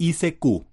ICQ.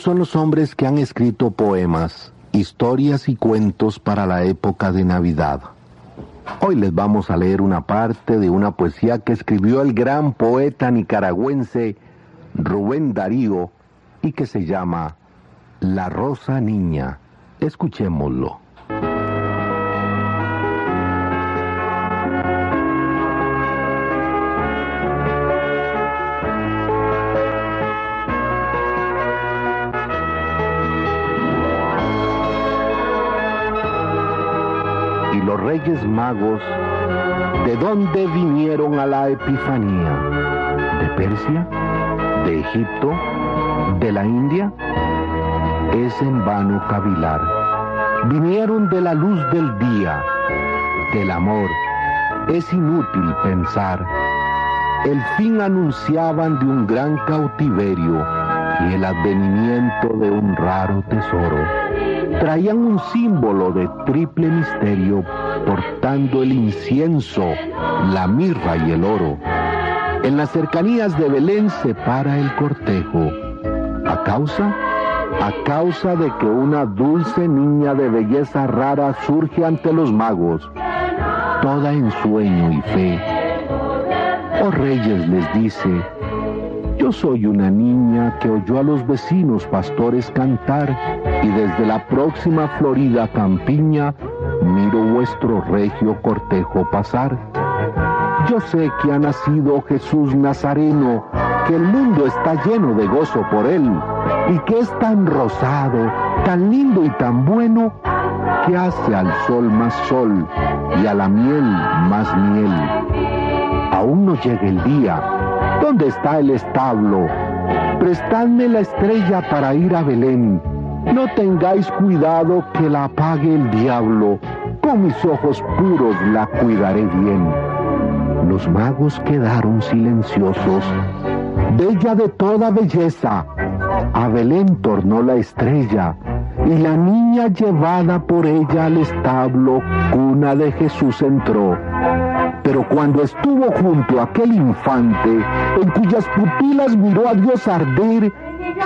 Son los hombres que han escrito poemas, historias y cuentos para la época de Navidad. Hoy les vamos a leer una parte de una poesía que escribió el gran poeta nicaragüense Rubén Darío y que se llama La Rosa Niña. Escuchémoslo. Reyes magos, ¿de dónde vinieron a la Epifanía? ¿De Persia? ¿De Egipto? ¿De la India? Es en vano cavilar. Vinieron de la luz del día, del amor. Es inútil pensar. El fin anunciaban de un gran cautiverio y el advenimiento de un raro tesoro. Traían un símbolo de triple misterio, portando el incienso, la mirra y el oro. En las cercanías de Belén se para el cortejo. ¿A causa? A causa de que una dulce niña de belleza rara surge ante los magos, toda en sueño y fe. Oh reyes les dice, yo soy una niña que oyó a los vecinos pastores cantar y desde la próxima florida campiña miro vuestro regio cortejo pasar. Yo sé que ha nacido Jesús Nazareno, que el mundo está lleno de gozo por él y que es tan rosado, tan lindo y tan bueno que hace al sol más sol y a la miel más miel. Aún no llega el día. ¿Dónde está el establo? Prestadme la estrella para ir a Belén. No tengáis cuidado que la apague el diablo. Con mis ojos puros la cuidaré bien. Los magos quedaron silenciosos. Bella de toda belleza, a Belén tornó la estrella y la niña llevada por ella al establo, cuna de Jesús entró. Pero cuando estuvo junto a aquel infante, en cuyas pupilas miró a Dios arder,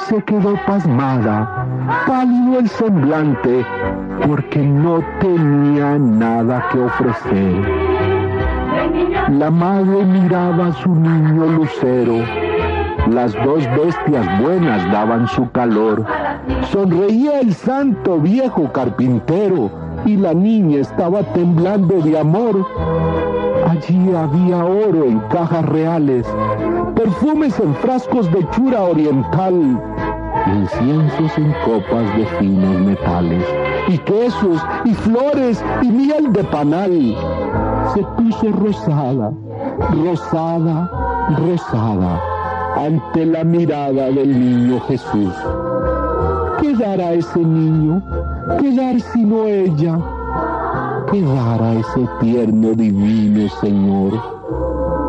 se quedó pasmada, pálido el semblante, porque no tenía nada que ofrecer. La madre miraba a su niño lucero, las dos bestias buenas daban su calor. Sonreía el santo viejo carpintero y la niña estaba temblando de amor. Allí había oro en cajas reales, perfumes en frascos de chura oriental, inciensos en copas de finos metales, y quesos, y flores, y miel de panal. Se puso rosada, rosada, rosada ante la mirada del niño Jesús. ¿Qué dará ese niño? ¿Qué dar sino ella? ¿Qué dará ese tierno divino Señor?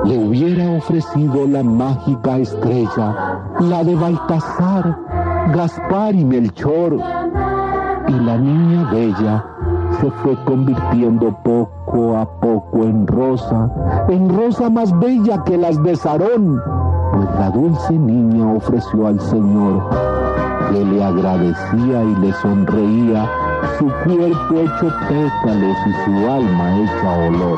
Le hubiera ofrecido la mágica estrella, la de Baltasar, Gaspar y Melchor, y la niña bella se fue convirtiendo poco a poco en rosa, en rosa más bella que las de Sarón pues la dulce niña ofreció al Señor, que le agradecía y le sonreía, su cuerpo hecho pétalos y su alma hecha olor.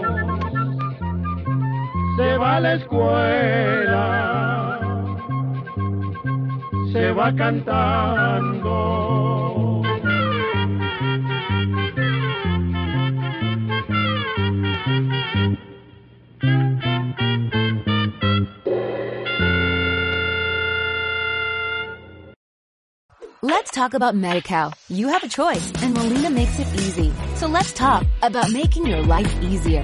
Se va a la escuela, se va cantando. Let's talk about MediCal. You have a choice and Molina makes it easy. So let's talk about making your life easier,